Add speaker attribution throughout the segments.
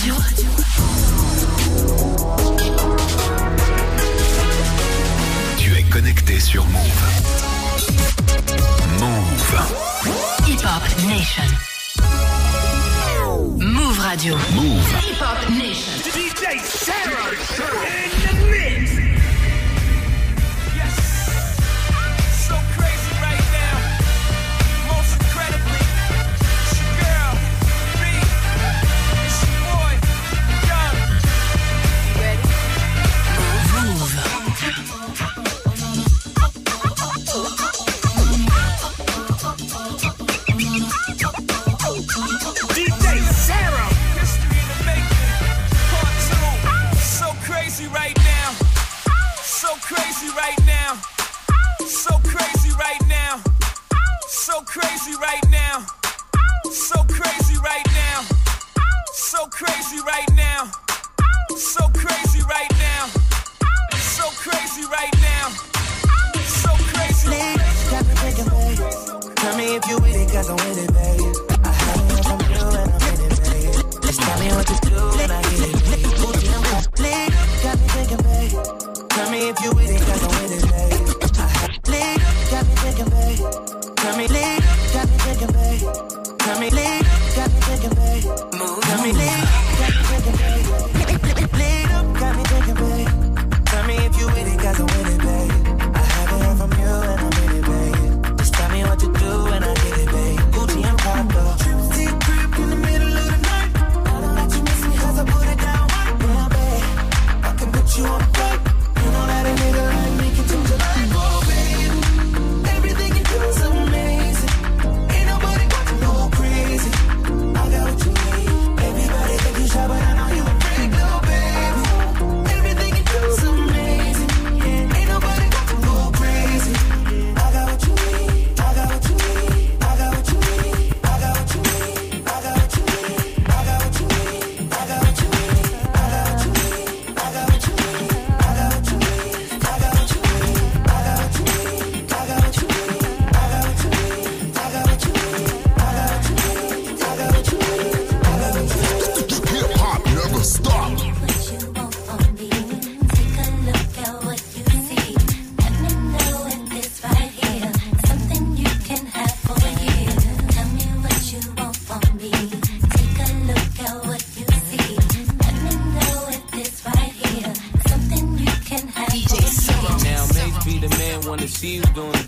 Speaker 1: Radio.
Speaker 2: Tu es connecté sur Move. Move.
Speaker 1: Hip Hop Nation. Move Radio.
Speaker 2: Move.
Speaker 1: Hip Hop Nation.
Speaker 3: DJ Sarah in the mix. Crazy right now. So crazy right now. So crazy right now. So crazy right now. So crazy right now. So crazy.
Speaker 4: Got me thinking, babe. Tell me if you with it, cause I'm with it, babe. I haven't heard from you and I'm in it, babe. Just tell me what to do and I get it, if you with it, cause I'm with it, babe. I ha- Please, got me thinking, babe. Tell me, please, Me lead. Got me thinking, babe. Move. Let me
Speaker 5: lead.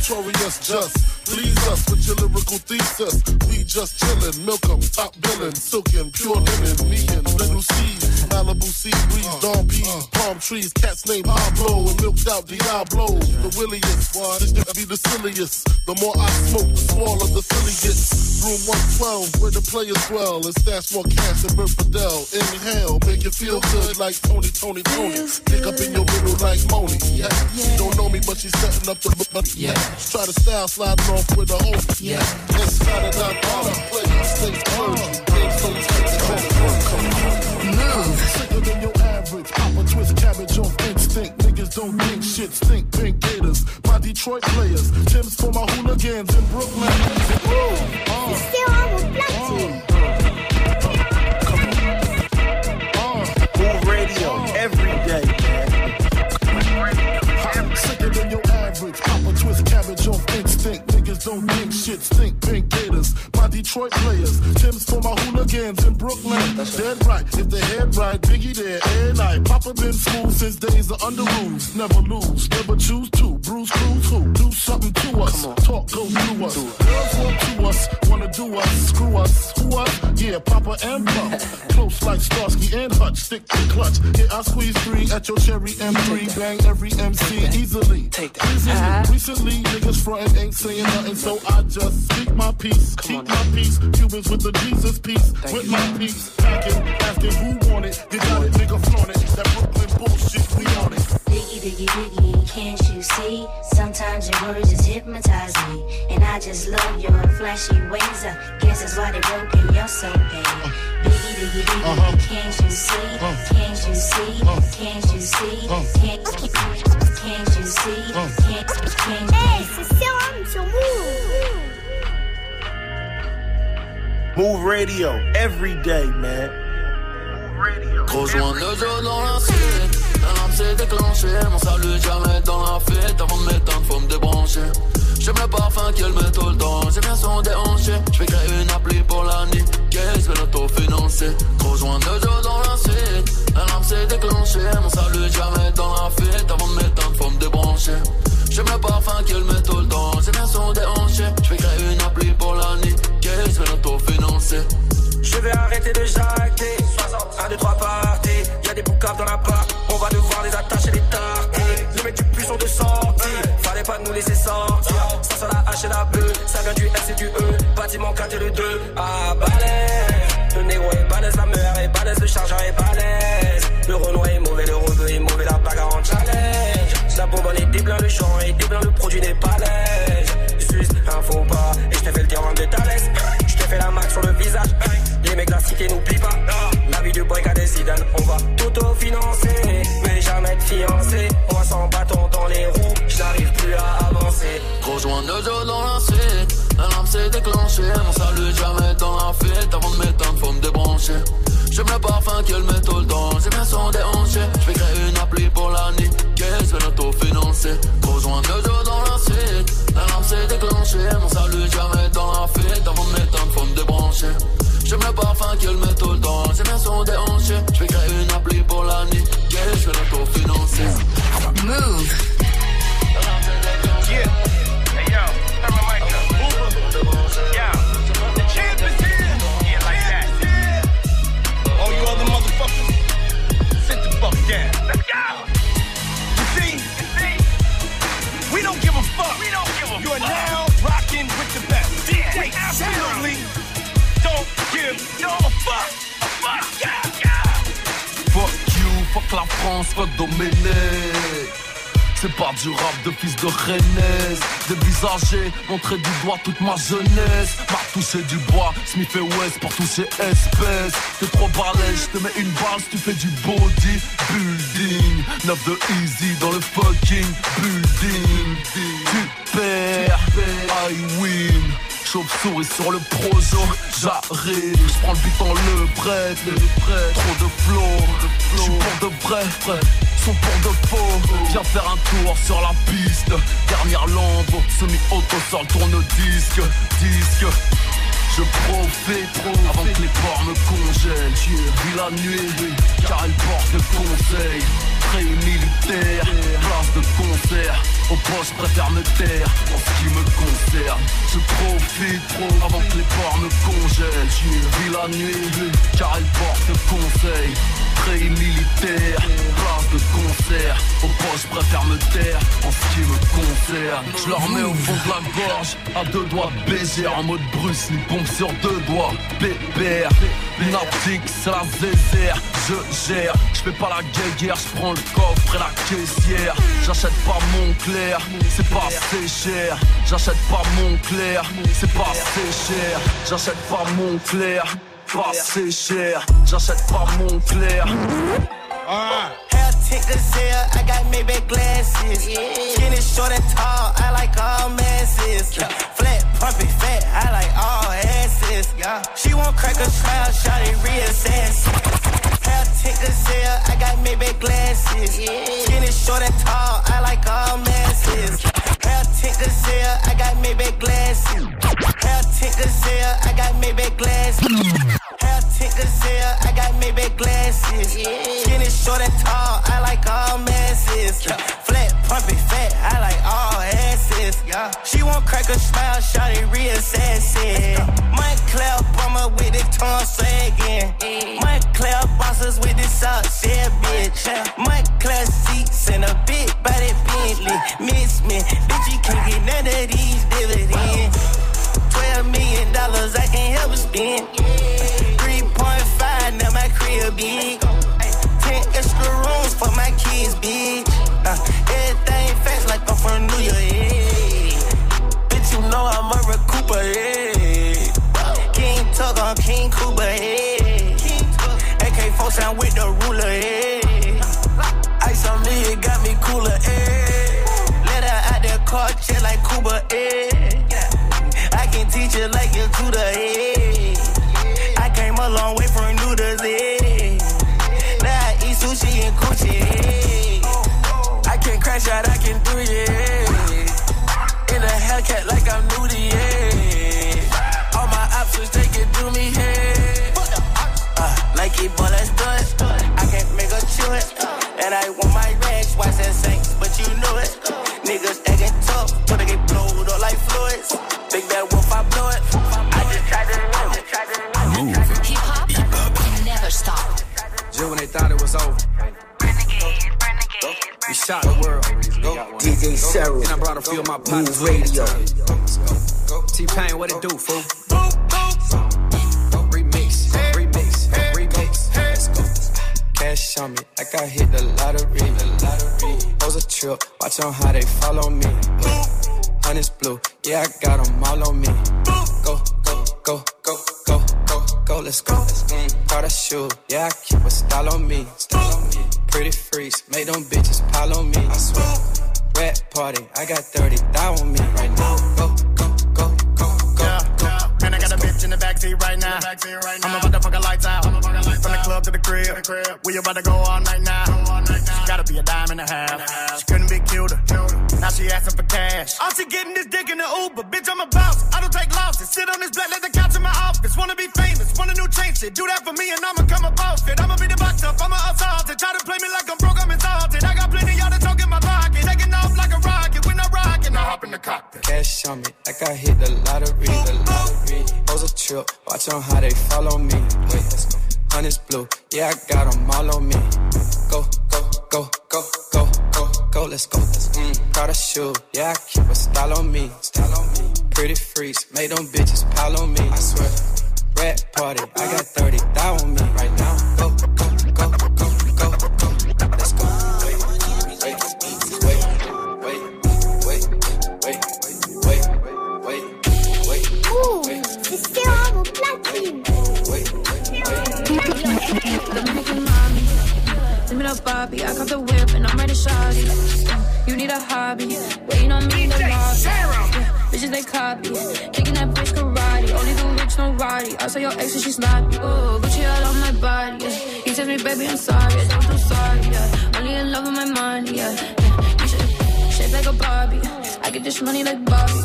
Speaker 6: Notorious just Please us with your lyrical thesis. We just chillin', milk 'em, top billin', silkin', pure linen, me and little C's, Malibu sea breeze, uh, dawn peas, uh. palm trees, cats named Pablo, and milked out Diablo, the williest. This to be the silliest. The more I smoke, the smaller the silly gets. room 112, where the players dwell. And stash more cash than Bert Fidel. Inhale, make you feel good like Tony, Tony, Tony. Pick up in your middle like Moni. Yeah. She don't know me, but she's setting up the but yeah. Try to style sliding off with a hoe. Yeah. Inside of that bottom, play, things close. Game so tight, they call work.
Speaker 1: Move.
Speaker 6: Sicker than your average. Pop a twist cabbage off instinct. Niggas don't think shit, stink pink gators. My Detroit players. Tim's for my hooligans in Brooklyn. Woo! Uh,
Speaker 3: Move
Speaker 6: think stink pink gators. My Detroit players. Tim's for my hooligans in Brooklyn. That's Dead right. If they head right, Biggie there, every night. Papa been smooth since days of Underoos. Never lose, never choose to. Bruce Cruz who? Do something to us. Talk goes through us. Girls want to us, wanna do us. Screw us. Who us? Yeah, Papa and Pump. Close like Starsky and Hutch. Stick to clutch. Yeah, I squeeze three at your cherry M3. Bang every MC easily.
Speaker 3: Take that.
Speaker 6: Easily. Recently, niggas frontin' ain't saying nothing, so I just speak my peace. Keep my peace. Cubans with the Jesus peace. with my peace. Packing, asking who want it. You got it, nigga, flaunt it. That Brooklyn bullshit, we on it.
Speaker 5: Biggie, biggie, biggie, can't you see? Sometimes your words just hypnotize me. And I just love your flashy ways. I guess that's why they broke and you're so gay. Biggie, biggie, biggie,
Speaker 6: Uh-huh.
Speaker 5: can't you see? Can't you see? Can't you see? Can't, can't you see? Can't, can't,
Speaker 7: Hey, c'est Serom sur Move.
Speaker 3: Move radio every day, man.
Speaker 8: Rejoins le jeu dans la suite Un lame s'est déclenché Mon salut jamais dans la fête Avant de m'éteindre faut me débrancher J'aime le parfum qu'elle met tout le temps. J'ai bien son déhanché. J'vais créer une appli pour la nuit Qu'est-ce que l'autofinancer. Rejoins le jeu dans la suite. Un lame s'est déclenché Mon salut jamais dans la fête Avant de m'éteindre faut me débrancher. J'aime le parfum qu'elle met tout le temps. J'ai bien son déhanché. J'vais créer une appli pour la nuit Qu'est-ce que l'autofinancer.
Speaker 9: Je vais arrêter de jacter. 1, 2, 3 parties. Y'a des boucaves dans la part. On va devoir les attacher, les tarter. Le mec du plus sont de sortie. Fallait pas nous laisser sortir. Ça sent la H et la B. Ça vient du S et du E. Bâtiment 4 et le 2. Ah, balèze. Le négro est balèze, la meilleure est balèze. Le chargeur est balèze. Le Renault est mauvais, le rebeu est mauvais. La bagarre en challenge. La bonbonne est déblanc, le champ est déblanc. Le produit n'est pas lège. Le
Speaker 8: jeu dans la suite. Un lame s'est déclenché Mon salut jamais dans la fête Avant de m'éteindre faut me débrancher. J'aime le parfum qu'elle met tout le temps. J'ai bien son déhanché. J'vais créer une appli pour la nuit Qu'est-ce que l'autofinancer. Rejoins le jeu dans la suite. Un lame s'est déclenché Mon salut jamais dans la fête Avant de m'éteindre faut me débrancher. J'aime le parfum qu'elle met tout le temps. J'ai bien son déhanché. J'vais créer une appli pour la nuit Qu'est-ce que l'autofinancer Rennes Dévisager, montrer du doigt toute ma jeunesse. M'a touché du bois, Smith et West pour toucher espèce. T'es trop balèze, je te mets une balle tu fais du body building 9 de easy dans le fucking building. Tu perds, I win. Chauve-souris sur le projo, j'arrive. Je prends le beat en le prête Trop de flow, sont pour de faux Viens faire un tour sur la piste. Dernière lampe, semi-auto sur le tourne-disque Disque. Je profite trop avant que les ports me congèlent. Vu la nuit car elle porte conseil. Très militaire, place de concert. Au poste préfère me taire en ce qui me concerne. Je profite trop avant que les ports me congèlent. Vu la nuit car elle porte conseil militaire Place de concert. Au je préfère me taire En ce qui me concerne. Je leur mets au fond de la gorge À deux doigts baiser. En mode Bruce Lee pompe sur deux doigts Pépère. Une optique, c'est la zézère Je gère Je fais pas la guerre Je prends le coffre et la caissière. J'achète pas mon clair C'est pas assez cher. J'achète pas mon clair C'est pas assez cher. J'achète pas mon clair Pas assez cher J'achète pas mon clair
Speaker 10: Hair tick gazelle, I got Maybach glasses. Skinny, short and tall, I like all masses. Flat, pumpy, fat, I like all asses. She won't crack a smile, shot it real. Hair tick gazelle, I got Maybach glasses. Skinny, short and tall, I like all masses. Hair tick gazelle, I got Maybach glasses. Hair tick gazelle, I got Maybach glasses. Hair tick gazelle, I got Maybach glasses. Skinny, short and tall, I like all masses. Flat, pumpy, fat, I like all asses. She won't crack a smile, shot it real sassy. Moncler bummer with the tongue sagging. Moncler bosses with the socks, yeah, bitch. Moncler seats and a big body Bentley. Miss me, bitch, you can't get none of these dividends. Twelve million dollars I can't help but spend. 3.5 now crib big. Ten extra rooms for my kids, bitch. Uh, everything fast like I'm from New York, yeah. Bitch, you know I'm a recouper, yeah. King Tug on King Cooper, yeah. AK-4 sound with the ruler, yeah. Ice on me, it got me cooler, yeah. Let her out the car, chill like Cuba, yeah. I can teach you like your tutor, yeah. Yeah. I can do yeah. In a Hellcat like I'm nudie, yeah. All my options, they can do me, yeah. Uh, Nike ball, let's it. I can't make a chew it.
Speaker 11: A of my partners
Speaker 12: Radio.
Speaker 11: T-Pain, what it do, fool? Remix, remix, remix. Cash on me, like I hit the lottery. The lottery. Pose a trip, watch on how they follow me. Honey's blue, yeah, I got them all on me. Go, go, go, go, go, go, go, let's go. Mm, Prada shoe, yeah, I keep a style on me. Party, I got 30 thou on me right now. Go, go, go, go, go, go.
Speaker 13: And I got a bitch in the backseat right now. I'm about to fuck her lights out. From the club to the crib. We about to go all night now. She gotta be a dime and a half. She couldn't be cuter. Now she asking for cash. All she getting is dick in the Uber. Bitch, I'm a boss. I don't take losses. Sit on this black leather couch in my office. Wanna be famous. Want a new chain shit. Do that for me and I'ma come up off it. I'ma be the box up. I'ma assault it. Try to play me like I'm broke. I'm insulted. I got plenty y'all to talk in my pocket. Hop in the cockpit.
Speaker 11: Cash on me, like I hit the lottery. The lottery. A trip, watch on how they follow me. Wait, let's go. Honey's blue, yeah, I got them all on me. Go, go, go, go, go, go, go, let's go. Mm, Prada shoe, yeah, I keep a style on me. Style on me. Pretty freaks, make them bitches pile on me. I swear. Rat party, I got 30 thou on me right now.
Speaker 14: Send me the Bobby, I got the whip and I'm ready to shot. You need a hobby, waiting on me in the lobby. Yeah, bitches they copy, kicking that bitch karate. Only the rich, no roddy. I saw your ex and she sloppy. Ooh, Gucci all on my body. Yeah. He tells me, baby, I'm sorry. I don't feel sorry. Yeah. Only in love with my money. Yeah. yeah. You should shape like a Barbie. I get this money like Bobby.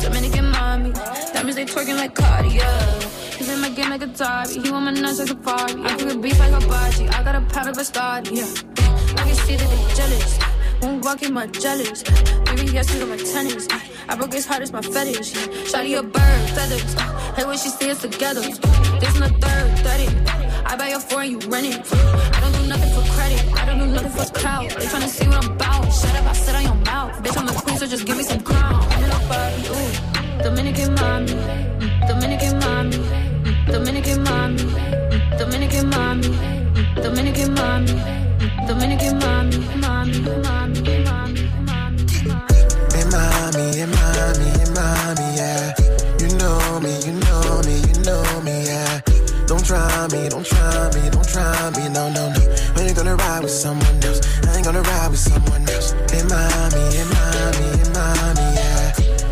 Speaker 14: Dominican mommy, that means they twerking like Cardi. Yeah. He's in my game like a Atari. He want my nuts like a Ferrari. I cook beef like a Baji. I got a of Biscotti. Yeah. I can see that they jealous. Won't walk in my jealous. Maybe yes, we my tennis. I broke his heart, it's my fetish. Shotty a bird, feathers. Uh, hey, when she see us together. This in the third, 30. I buy your foreign, you rent it. I don't do nothing for credit. I don't do nothing for clout. They tryna see what I'm about. Shut up, I sit on your mouth. Bitch, I'm a queen, so just give me some crown. Dominican mommy. Dominican mommy. Mommy, mommy,
Speaker 15: yeah. You know me, you know me, you know me, yeah. Don't try me, don't try me, don't try me, no, no, no. When you gonna ride with someone else, I ain't gonna ride with someone else. Yeah.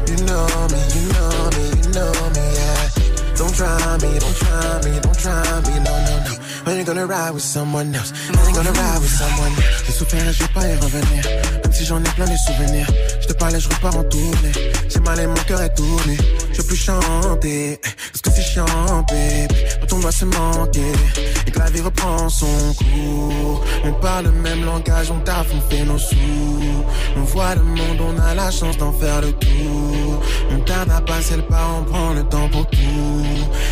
Speaker 15: You know me, you know me, you know me, yeah. Don't try me, don't try me, don't try me, no, no, no. When you gonna ride with someone else, I ain't gonna ride with someone else. Souffert et je vais pas y revenir. Si j'en ai plein les souvenirs. Je te parlais, je repars en tournée. J'ai mal et mon cœur est tourné. Je veux plus chanter, parce que c'est chiant, baby. Quand on doit se manquer, et que la vie reprend son cours. On parle le même langage, on taffe, on fait nos sous. On voit le monde, on a la chance d'en faire le tour. On tarde à passer le pas, on prend le temps pour tout.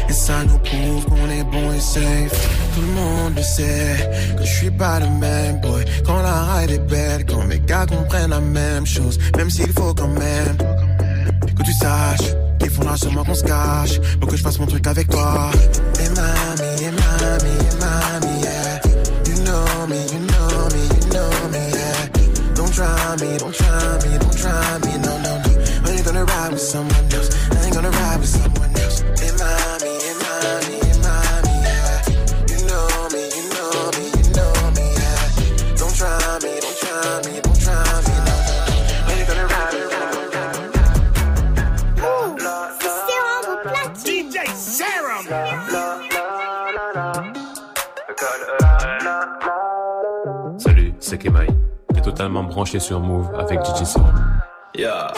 Speaker 15: Et ça nous prouve qu'on est bon et safe. Tout le monde le sait, que je suis pas le même boy. Quand la ride est belle, quand mes gars comprennent la même chose. Même s'il faut quand même. Que tu saches qu'il faudra sûrement qu'on se cache. Pour que je fasse mon truc avec toi.
Speaker 16: Salut, c'est Kemai. T'es totalement branché sur Move avec DJ Serum.
Speaker 17: Yeah.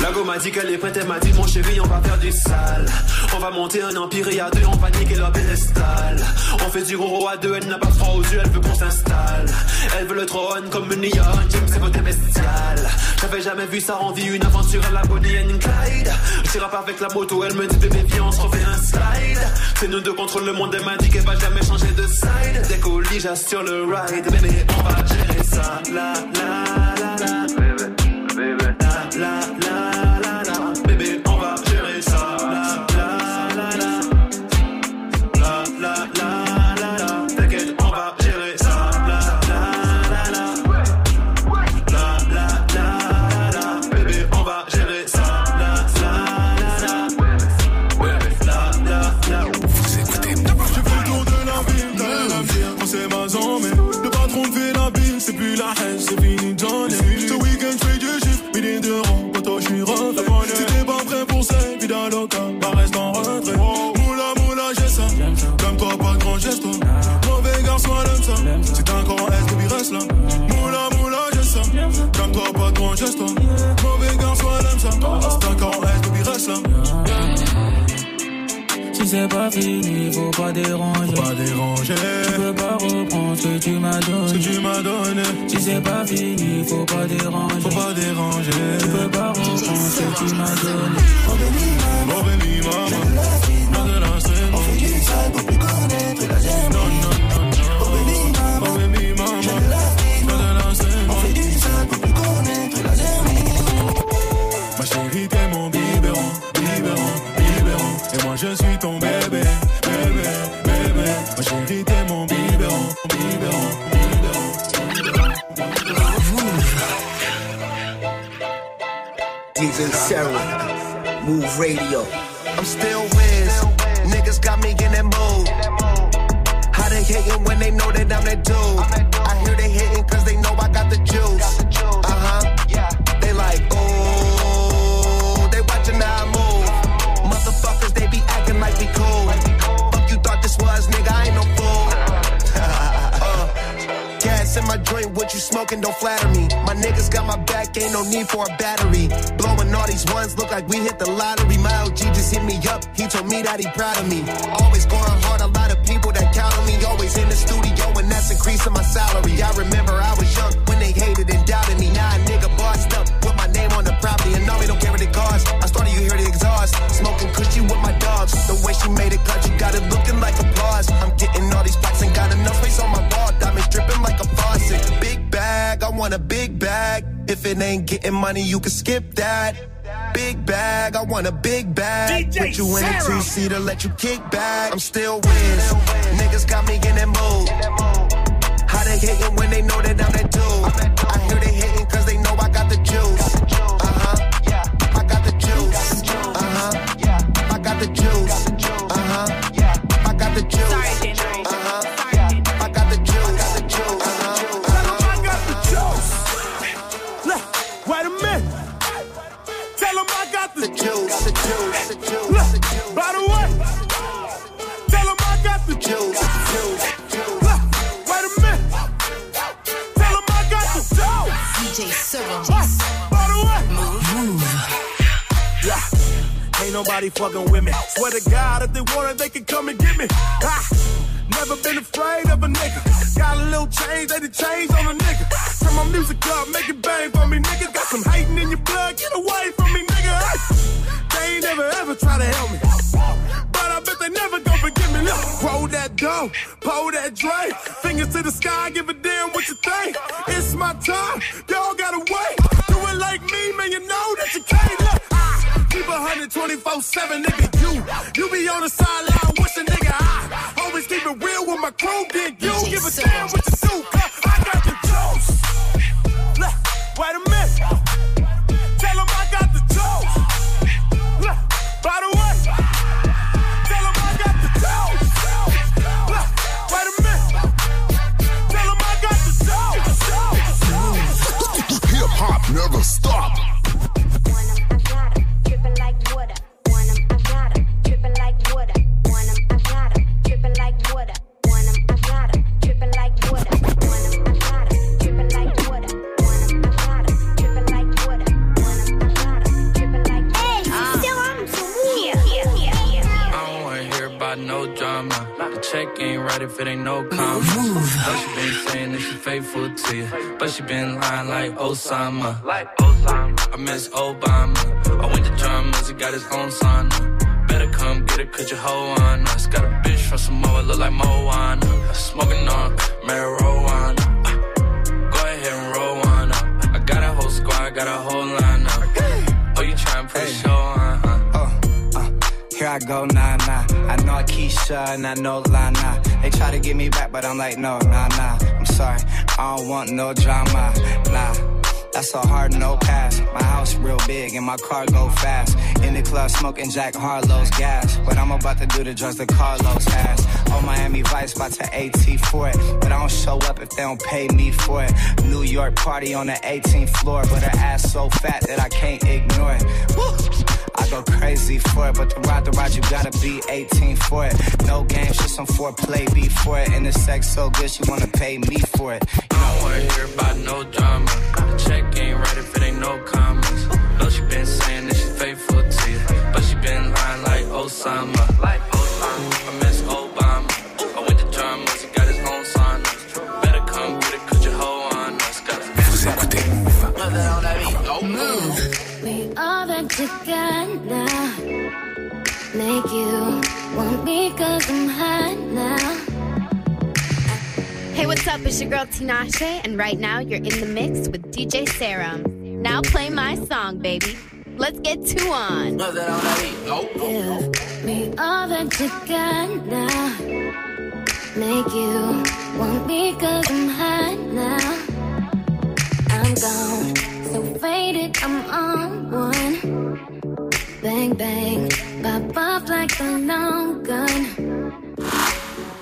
Speaker 17: La go m'a dit qu'elle est prête, elle m'a dit mon chéri on va faire du sale. On va monter un empire et à deux on va niquer leur pédestal. On fait du gros à deux, elle n'a pas froid aux yeux, elle veut qu'on s'installe. Elle veut le trône comme une lionne, Jim c'est côté bestial. J'avais jamais vu ça en vie, une aventure à la Bonnie and Clyde. Je rappe avec la moto, elle me dit bébé viens on se refait un slide. C'est nous deux contre le monde, elle m'a dit qu'elle va jamais changer de side. Dès qu'au lit j'assure le ride, bébé on va gérer ça. La la la la. Bébé, la la la
Speaker 18: Si c'est pas
Speaker 19: fini, faut pas déranger.
Speaker 18: Faut pas déranger.
Speaker 19: Tu peux pas reprendre ce que tu m'as donné.
Speaker 18: Ce que tu m'as donné.
Speaker 19: Si c'est pas fini, faut pas déranger.
Speaker 18: Faut pas déranger.
Speaker 19: Tu peux pas reprendre ce que tu m'as donné.
Speaker 18: Oh baby maman, non
Speaker 12: Move Radio.
Speaker 20: I'm still Wiz. Niggas got me in that mood. How they hating when they know that I'm that dude? I hear they hating cause they know I got the juice. Uh huh. They like, oh, they watching how I move. Motherfuckers, they be acting like we cool. Fuck you thought this was, nigga, I ain't no fool. uh, gas in my joint, what you smoking, don't flatter me. My niggas got my back, ain't no need for a battery these ones look like we hit the lottery. My OG just hit me up, he told me that he proud of me. Always going hard, a lot of people that count on me. Always in the studio, and that's increasing my salary. I remember I was young when they hated and doubted me. Now a nigga bossed up, put my name on the property, and now they don't care what it costs. I started, you hear the exhaust. Smoking cushy with my dogs. The way she made it cut, you got it looking like applause. I'm getting all these packs and got enough space on my wall. Diamonds dripping like a faucet. Big bag, I want a big bag. If it ain't getting money, you can skip that. Big bag, I want a big bag.
Speaker 3: DJ
Speaker 20: Put you in a two seater, let you kick back. I'm still whiz. Niggas got me in that mood. How they hating when they know that I'm that dude?
Speaker 3: Nobody fucking with me. Swear to God, if they want it, they can come and get me. Ah, never been afraid of a nigga. Got a little change, they the change on a nigga. Turn my music up, make it bang for me, nigga. Got some hating in your blood, get away from me, nigga. Hey, they ain't never ever try to help me. But I bet they never gon' forgive me. Look, roll that dough, pull that Dre. Fingers to the sky, give a damn what you think. It's my time, y'all gotta wait. 1247, nigga, you. You be on the sideline, what's a nigga I? Always keep it real with my crew, then you give a damn what
Speaker 21: Osama. Like Osama. I miss Obama. I went to drummers, he got his own sauna. Better come get it, cause your hoe on us. Got a bitch from Samoa, look like Moana. Smoking on marijuana. Uh, Go ahead and roll one up. I got a whole squad, got a whole lineup. Oh, you tryna put a show on.
Speaker 11: Here I go, nah, nah. I know Keisha and I know Lana. They try to get me back, but I'm like, no, nah, nah. I'm sorry, I don't want no drama, nah. That's a hard no pass. My house real big and my car go fast. In the club smoking Jack Harlow's gas. But I'm about to do the drugs that Carlos has. Oh, Miami Vice about to AT for it. But I don't show up if they don't pay me for it. New York party on the 18th floor. But her ass so fat that I can't ignore it. Woo! I go crazy for it, but to ride the ride, you gotta be 18 for it. No games, just some foreplay before it. And the sex so good, she wanna pay me for it. You
Speaker 21: I don't wanna hear about no drama. The check ain't right if it ain't no commas. Know she been saying that she faithful to you, but she been lying like Osama. Like Osama. I miss Obama. I went to drummers, he got his own sauna. Better come get it, cause your hoe on us. Got
Speaker 2: Vous écoutez Move.
Speaker 7: We
Speaker 22: Hey, what's up? It's your girl Tinashe, and right now you're in the mix with DJ Serom. Now play my song, baby. Let's get two on.
Speaker 7: Give me all that you got now. Make you want me cause I'm hot now. I'm gone, so faded, I'm on one. Bang, pop off like a long gun.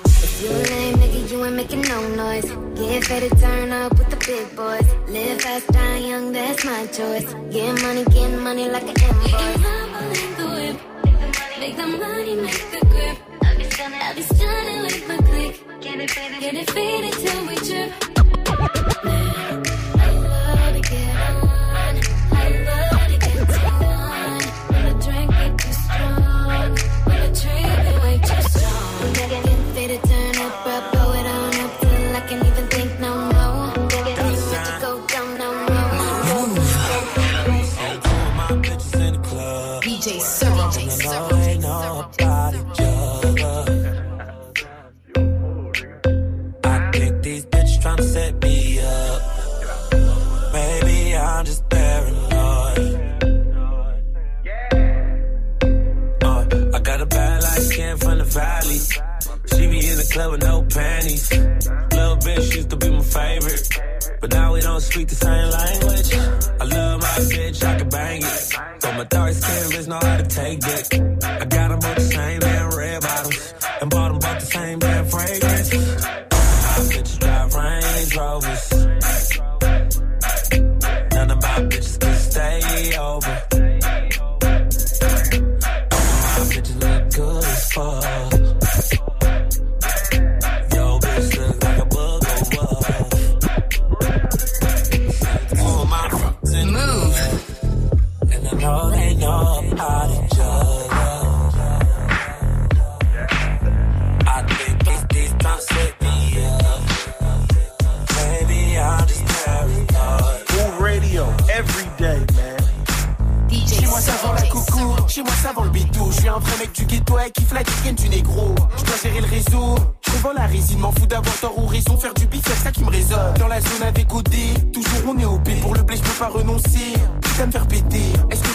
Speaker 7: If you lame nigga, you ain't making no noise. Get faded, turn up with the big boys. Live fast, die young, that's my choice. Get money, get money like an invoice. Make the money, make the grip. I be stunning, I be stunning with my click. Get it faded, get it faded till we trip.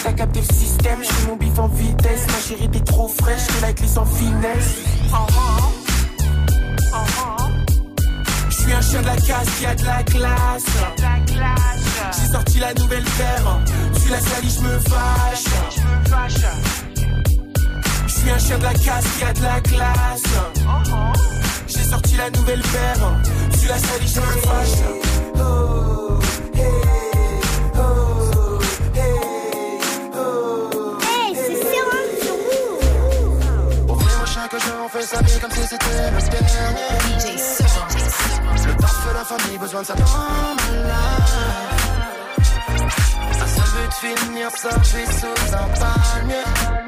Speaker 23: T'as capté le système? Je fais mon bif en vitesse. Ma chérie t'es trop fraîche, je la clé sans finesse. Je suis un chien de la casse qui a de la classe. J'ai sorti la nouvelle paire. Suis la salie, je me fâche. Je suis un chien de la casse qui a de la classe. J'ai sorti la nouvelle paire. Suis la salie, je me fâche. Oh, chaque jour, on fait sa vie comme si c'était le dernier.
Speaker 1: DJ.
Speaker 23: Le taf de la famille, besoin de ça dans ma life. Un seul but, finir sa vie sous un palmier.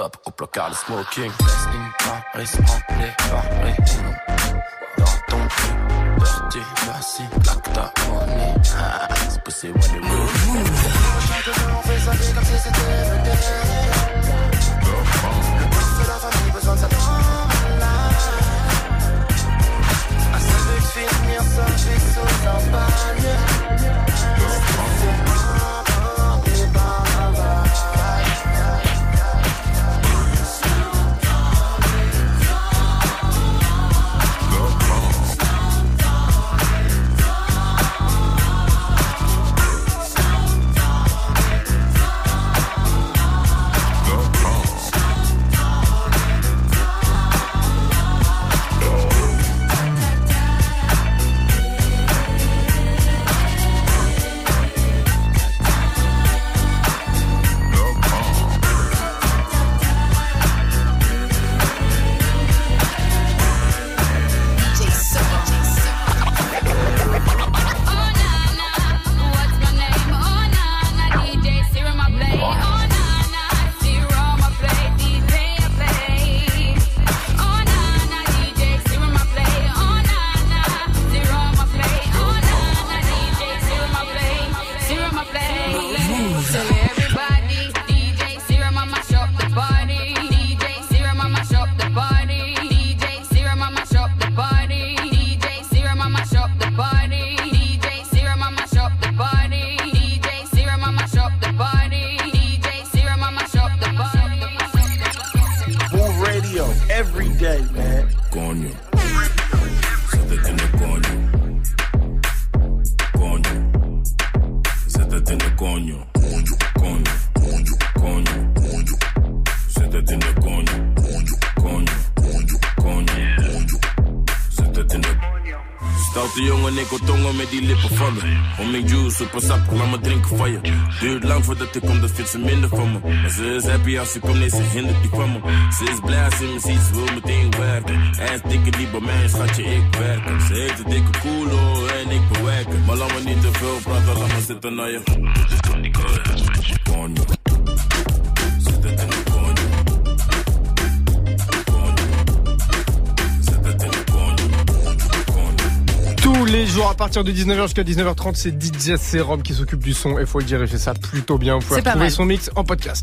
Speaker 8: Stop, au placard le smoking. Laisse une Paris remplie par Rhino. Dans ton cul, dirty, voici, plaque ta money. Ah, c'est possible, what.
Speaker 23: Chaque jour, on fait sa vie comme si c'était le dernier. Le taf de la famille, besoin de dans ma life. Un seul but, finir sa vie sous un palmier.
Speaker 24: Met die lippen vallen. Om mijn juice, super sap, laat me drinken van je. Duurt lang voordat ik kom, dat vindt ze minder van me. Maar ze is happy als ze komt, nee, ze hindert die van me. Ze is blij als ze me ziet, ze wil meteen werken. Hij is dikke die bij mij, schatje, ik werken. Ze heeft een dikke koelo en ik bewerken. Maar laat me niet te veel praten, laat me zitten naar je.
Speaker 25: Les jours à partir de 19h jusqu'à 19h30, c'est DJ Serum qui s'occupe du son. Et faut le dire, il fait ça plutôt bien. Vous pouvez retrouver son mix en podcast.